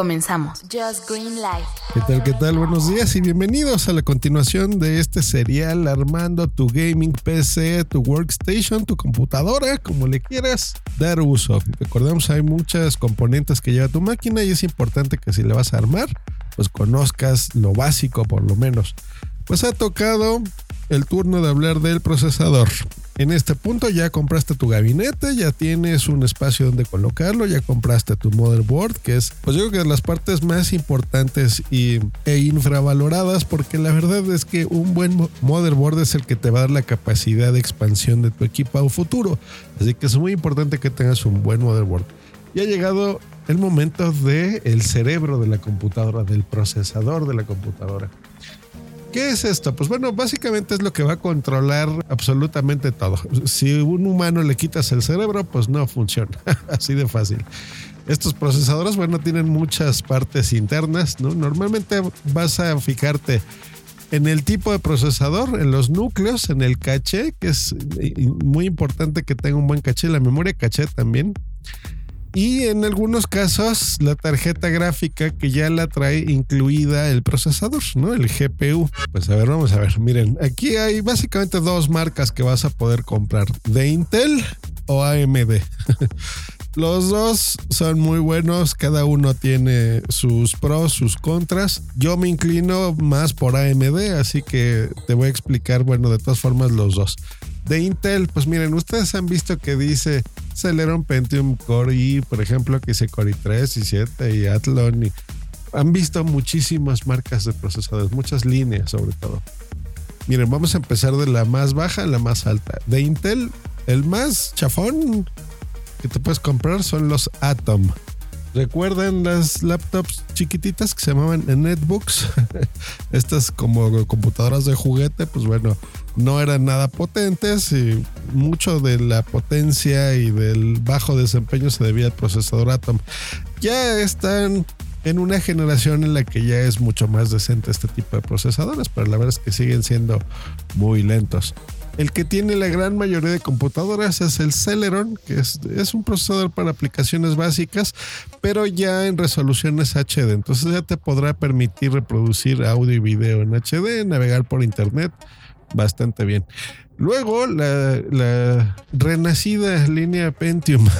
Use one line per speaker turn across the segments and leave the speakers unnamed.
Comenzamos. Just Green Light.
¿Qué tal? ¿Qué tal? Buenos días y bienvenidos a la continuación de este serial armando tu gaming PC, tu workstation, tu computadora, como le quieras dar uso. Recordemos, hay muchas componentes que lleva tu máquina y es importante que si le vas a armar, pues conozcas lo básico por lo menos. Pues ha tocado el turno de hablar del procesador. En este punto ya compraste tu gabinete, ya tienes un espacio donde colocarlo, ya compraste tu motherboard, que es, pues yo creo que las partes más importantes y, e infravaloradas, porque la verdad es que un buen motherboard es el que te va a dar la capacidad de expansión de tu equipo a un futuro. Así que es muy importante que tengas un buen motherboard. Y ha llegado el momento del el cerebro de la computadora, del procesador de la computadora. ¿Qué es esto? Pues bueno, básicamente es lo que va a controlar absolutamente todo. Si un humano le quitas el cerebro, pues no funciona. Así de fácil. Estos procesadores, bueno, tienen muchas partes internas, ¿no? Normalmente vas a fijarte en el tipo de procesador, en los núcleos, en el caché, que es muy importante que tenga un buen caché, la memoria caché también. Y en algunos casos la tarjeta gráfica que ya la trae incluida el procesador, ¿no? El GPU. Pues a ver, vamos a ver. Miren, aquí hay básicamente dos marcas que vas a poder comprar. De Intel o AMD. Los dos son muy buenos, cada uno tiene sus pros, sus contras. Yo me inclino más por AMD, así que te voy a explicar, bueno, de todas formas los dos. De Intel, pues miren, ustedes han visto que dice Celeron Pentium Core i, por ejemplo, que dice Core i3 y 7 y Athlon. Y han visto muchísimas marcas de procesadores, muchas líneas sobre todo. Miren, vamos a empezar de la más baja a la más alta. De Intel, el más chafón que te puedes comprar son los Atom. ¿Recuerdan las laptops chiquititas que se llamaban netbooks? Estas como computadoras de juguete, pues bueno, no eran nada potentes y mucho de la potencia y del bajo desempeño se debía al procesador Atom. Ya están en una generación en la que ya es mucho más decente este tipo de procesadores, pero la verdad es que siguen siendo muy lentos. El que tiene la gran mayoría de computadoras es el Celeron, que es, un procesador para aplicaciones básicas, pero ya en resoluciones HD. Entonces ya te podrá permitir reproducir audio y video en HD, navegar por internet bastante bien. Luego, la, renacida línea Pentium.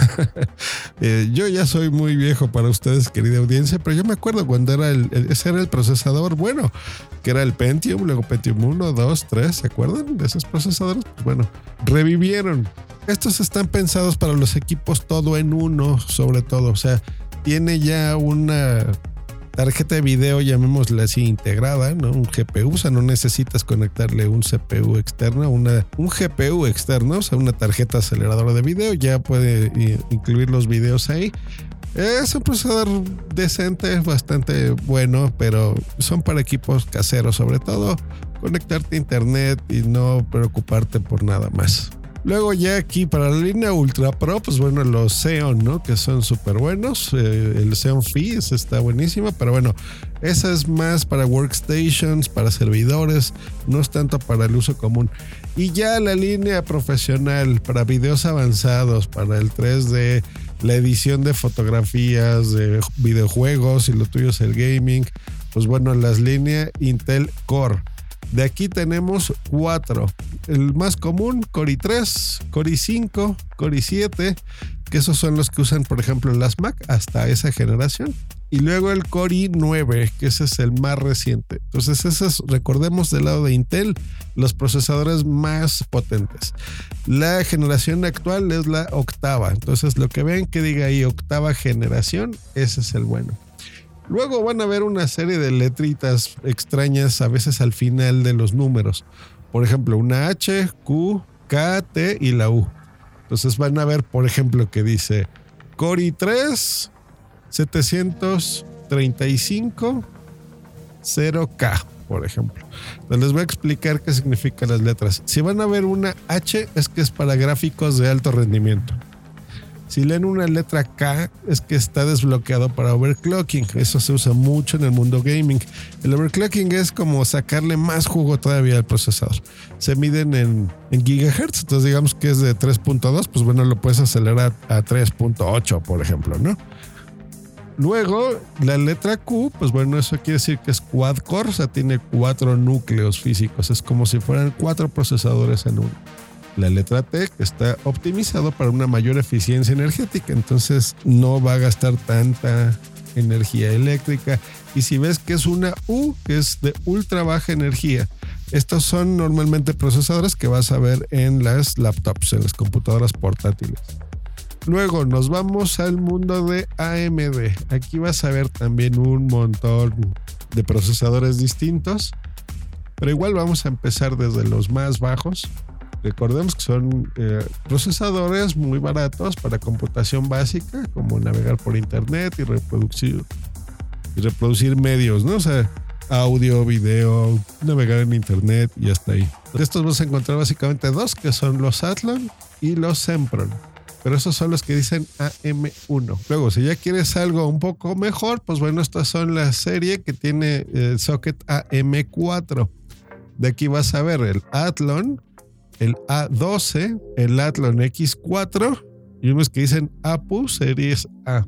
Eh, yo ya soy muy viejo para ustedes, querida audiencia, pero yo me acuerdo cuando era el, ese era el procesador bueno, que era el Pentium, luego Pentium 1, 2, 3, ¿se acuerdan de esos procesadores? Pues bueno, revivieron. Estos están pensados para los equipos todo en uno, sobre todo. O sea, tiene ya una tarjeta de video, llamémosla así, integrada, ¿no? Un GPU, o sea, no necesitas conectarle un CPU externo, una, un GPU externo, o sea, una tarjeta aceleradora de video, ya puede incluir los videos ahí. Es un procesador decente, bastante bueno, pero son para equipos caseros, sobre todo conectarte a internet y no preocuparte por nada más. Luego ya aquí para la línea Ultra Pro, pues bueno, los Xeon, ¿no? Que son súper buenos. Eh, el Xeon Phi está buenísimo, pero bueno, esa es más para workstations, para servidores, no es tanto para el uso común. Y ya la línea profesional para videos avanzados, para el 3D, la edición de fotografías, de videojuegos y lo tuyo es el gaming, pues bueno, las líneas Intel Core. De aquí tenemos cuatro. El más común, Core i3, Core i5, Core i7, que esos son los que usan, por ejemplo, las Mac hasta esa generación. Y luego el Core i9, que ese es el más reciente. Entonces, esos, recordemos del lado de Intel, los procesadores más potentes. La generación actual es la octava. Entonces, lo que ven que diga ahí octava generación, ese es el bueno. Luego van a ver una serie de letritas extrañas a veces al final de los números. Por ejemplo, una H, Q, K, T y la U. Entonces van a ver, por ejemplo, que dice Cori 3 735 0K, por ejemplo. Entonces les voy a explicar qué significan las letras. Si van a ver una H es que es para gráficos de alto rendimiento. Si leen una letra K es que está desbloqueado para overclocking. Eso se usa mucho en el mundo gaming. El overclocking es como sacarle más jugo todavía al procesador. Se miden en, gigahertz, entonces digamos que es de 3.2, pues bueno, lo puedes acelerar a 3.8, por ejemplo, ¿no? Luego, la letra Q, pues bueno, eso quiere decir que es quad core, o sea, tiene cuatro núcleos físicos, es como si fueran cuatro procesadores en uno. La letra T está optimizado para una mayor eficiencia energética, entonces no va a gastar tanta energía eléctrica. Y si ves que es una U, que es de ultra baja energía, estos son normalmente procesadores que vas a ver en las laptops, en las computadoras portátiles. Luego nos vamos al mundo de AMD. Aquí vas a ver también un montón de procesadores distintos. Pero igual vamos a empezar desde los más bajos. Recordemos que son eh, procesadores muy baratos para computación básica, como navegar por internet y reproducir, y reproducir medios, ¿no? O sea, audio, video, navegar en internet y hasta ahí. De estos vas a encontrar básicamente dos, que son los Athlon y los Sempron pero esos son los que dicen AM1. Luego, si ya quieres algo un poco mejor, pues bueno, estas son la serie que tiene el socket AM4. De aquí vas a ver el Athlon, el A12, el Athlon X4 y unos que dicen APU Series A.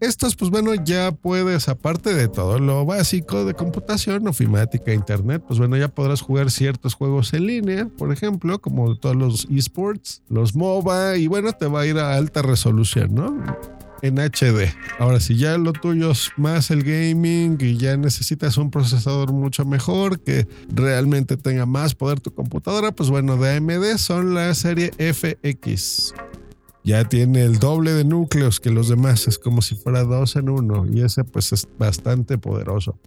Estos, pues bueno, ya puedes, aparte de todo lo básico de computación, ofimática, internet, pues bueno, ya podrás jugar ciertos juegos en línea, por ejemplo, como todos los esports, los MOBA, y bueno, te va a ir a alta resolución, ¿no? En HD. Ahora, si ya lo tuyo es más el gaming y ya necesitas un procesador mucho mejor que realmente tenga más poder tu computadora, pues bueno, de AMD son la serie FX ya tiene el doble de núcleos que los demás, es como si fuera dos en uno y ese pues es bastante poderoso.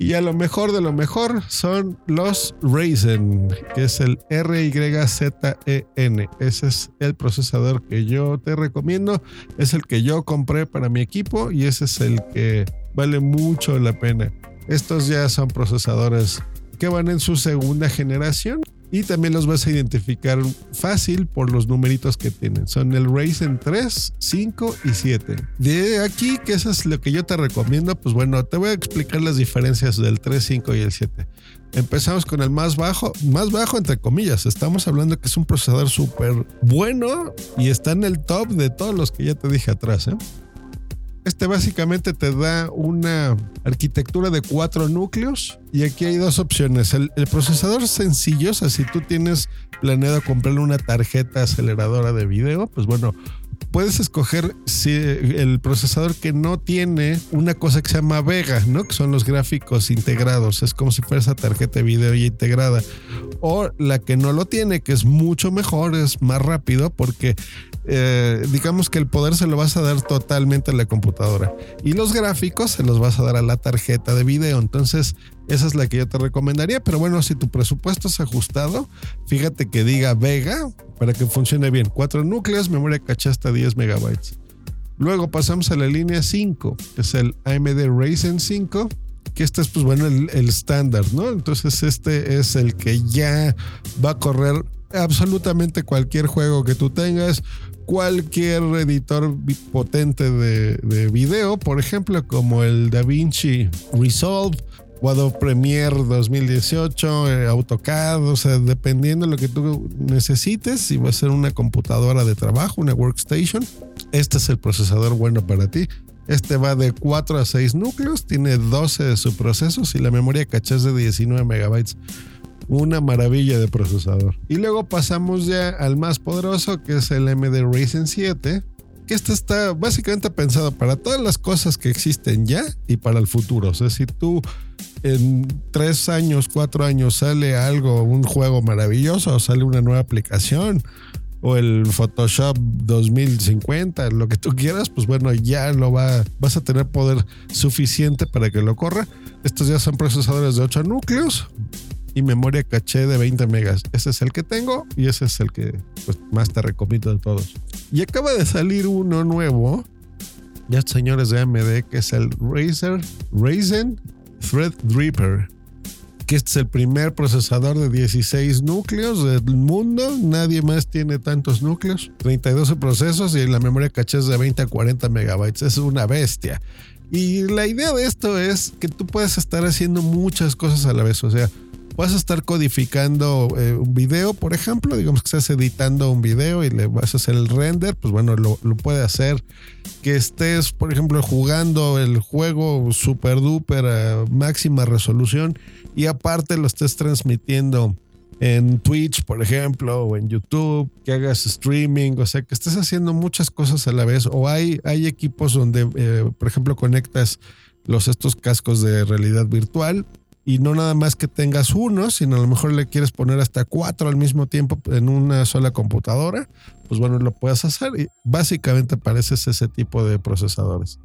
Y a lo mejor de lo mejor son los Ryzen, que es el RYZEN. Ese es el procesador que yo te recomiendo, es el que yo compré para mi equipo y ese es el que vale mucho la pena. Estos ya son procesadores que van en su segunda generación y también los vas a identificar fácil por los numeritos que tienen. Son el Ryzen 3, 5 y 7. De aquí, que eso es lo que yo te recomiendo, pues bueno, te voy a explicar las diferencias del 3, 5 y el 7. Empezamos con el más bajo, más bajo entre comillas. Estamos hablando que es un procesador súper bueno y está en el top de todos los que ya te dije atrás. ¿eh? Este básicamente te da una arquitectura de cuatro núcleos y aquí hay dos opciones. El, procesador sencillo, o sea, si tú tienes planeado comprarle una tarjeta aceleradora de video, pues bueno, puedes escoger si el procesador que no tiene una cosa que se llama Vega, ¿no? Que son los gráficos integrados. Es como si fuera esa tarjeta de video ya integrada. O la que no lo tiene, que es mucho mejor, es más rápido, porque eh, digamos que el poder se lo vas a dar totalmente a la computadora. Y los gráficos se los vas a dar a la tarjeta de video. Entonces, esa es la que yo te recomendaría. Pero bueno, si tu presupuesto es ajustado, fíjate que diga Vega para que funcione bien. Cuatro núcleos, memoria caché hasta 10 megabytes. Luego pasamos a la línea 5, que es el AMD Ryzen 5 que este es pues bueno el estándar, ¿no? Entonces este es el que ya va a correr absolutamente cualquier juego que tú tengas, cualquier editor potente de, de video, por ejemplo, como el DaVinci Resolve, o Adobe Premiere 2018, eh, AutoCAD, o sea, dependiendo de lo que tú necesites, si va a ser una computadora de trabajo, una workstation, este es el procesador bueno para ti. Este va de 4 a 6 núcleos, tiene 12 de subprocesos y la memoria caché es de 19 megabytes una maravilla de procesador. Y luego pasamos ya al más poderoso, que es el AMD Ryzen 7, que este está básicamente pensado para todas las cosas que existen ya y para el futuro. O sea, si tú en tres años, cuatro años sale algo, un juego maravilloso, o sale una nueva aplicación, o el Photoshop 2050, lo que tú quieras, pues bueno, ya lo va, vas a tener poder suficiente para que lo corra. Estos ya son procesadores de 8 núcleos, memoria caché de 20 megas. Ese es el que tengo y ese es el que pues, más te recomiendo de todos. Y acaba de salir uno nuevo, ya señores de AMD, que es el Razer Ryzen Threadripper. Que este es el primer procesador de 16 núcleos del mundo. Nadie más tiene tantos núcleos. 32 procesos y la memoria caché es de 20 a 40 megabytes. Es una bestia. Y la idea de esto es que tú puedes estar haciendo muchas cosas a la vez. O sea, vas a estar codificando eh, un video, por ejemplo, digamos que estás editando un video y le vas a hacer el render, pues bueno, lo, puede hacer. Que estés, por ejemplo, jugando el juego super duper a máxima resolución y aparte lo estés transmitiendo en Twitch, por ejemplo, o en YouTube, que hagas streaming, o sea, que estés haciendo muchas cosas a la vez. O hay, hay equipos donde, eh, por ejemplo, conectas los estos cascos de realidad virtual y no nada más que tengas uno, sino a lo mejor le quieres poner hasta cuatro al mismo tiempo en una sola computadora, pues bueno, lo puedes hacer y básicamente pareces ese tipo de procesadores.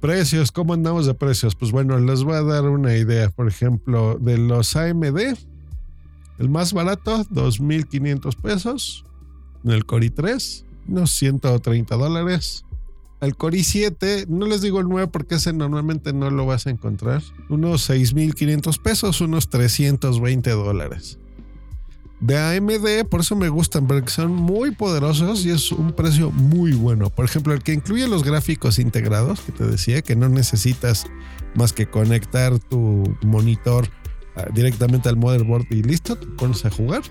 Precios, ¿cómo andamos de precios? Pues bueno, les voy a dar una idea, por ejemplo, de los AMD, el más barato, 2.500 pesos, en el Core i3, unos 130 dólares. El Core i7, no les digo el 9 porque ese normalmente no lo vas a encontrar. Unos 6.500 pesos, unos 320 dólares. De AMD, por eso me gustan, porque son muy poderosos y es un precio muy bueno. Por ejemplo, el que incluye los gráficos integrados, que te decía que no necesitas más que conectar tu monitor ah, directamente al motherboard y listo, te pones a jugar.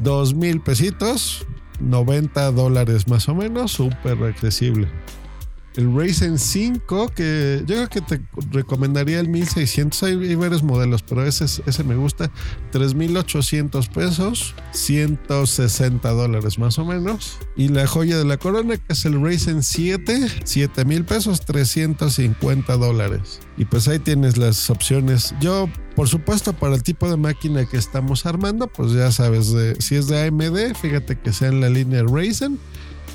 Dos mil pesitos, 90 dólares más o menos, súper accesible el Ryzen 5, que yo creo que te recomendaría el 1600. Hay, varios modelos, pero ese, ese me gusta. 3800 pesos, 160 dólares más o menos. Y la joya de la corona, que es el Ryzen 7, 7000 pesos, 350 dólares. Y pues ahí tienes las opciones. Yo, por supuesto, para el tipo de máquina que estamos armando, pues ya sabes, si es de AMD, fíjate que sea en la línea Ryzen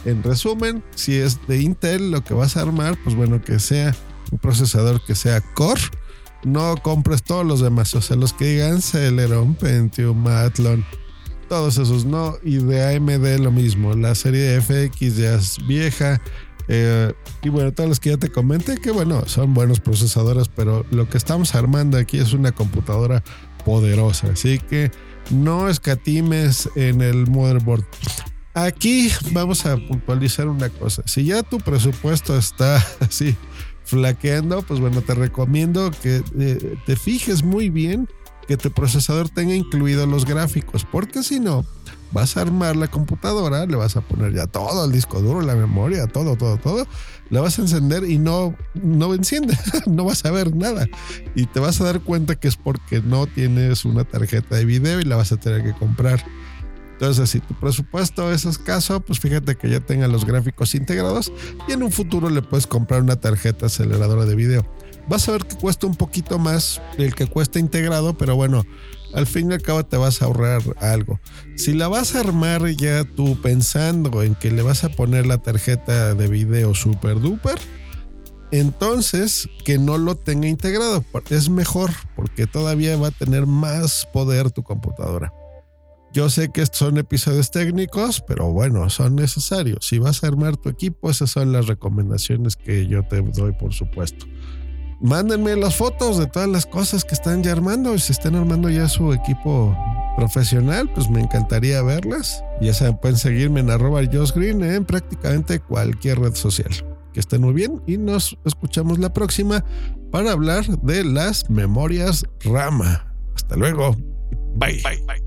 en resumen, si es de Intel lo que vas a armar, pues bueno, que sea un procesador que sea Core. No compres todos los demás, o sea, los que digan Celeron, Pentium, Athlon, todos esos no. Y de AMD lo mismo, la serie FX ya es vieja. Eh, y bueno, todos los que ya te comenté, que bueno, son buenos procesadores, pero lo que estamos armando aquí es una computadora poderosa. Así que no escatimes en el motherboard. Aquí vamos a puntualizar una cosa. Si ya tu presupuesto está así flaqueando, pues bueno, te recomiendo que eh, te fijes muy bien que tu procesador tenga incluidos los gráficos, porque si no, vas a armar la computadora, le vas a poner ya todo el disco duro, la memoria, todo, todo, todo, la vas a encender y no, no enciende, no vas a ver nada. Y te vas a dar cuenta que es porque no tienes una tarjeta de video y la vas a tener que comprar. Entonces, si tu presupuesto es escaso, pues fíjate que ya tenga los gráficos integrados y en un futuro le puedes comprar una tarjeta aceleradora de video. Vas a ver que cuesta un poquito más el que cuesta integrado, pero bueno, al fin y al cabo te vas a ahorrar algo. Si la vas a armar ya tú pensando en que le vas a poner la tarjeta de video super duper, entonces que no lo tenga integrado es mejor porque todavía va a tener más poder tu computadora. Yo sé que estos son episodios técnicos, pero bueno, son necesarios. Si vas a armar tu equipo, esas son las recomendaciones que yo te doy, por supuesto. Mándenme las fotos de todas las cosas que están ya armando. Si están armando ya su equipo profesional, pues me encantaría verlas. Ya saben, pueden seguirme en arroba Green en prácticamente cualquier red social. Que estén muy bien y nos escuchamos la próxima para hablar de las memorias Rama. Hasta luego. bye. bye.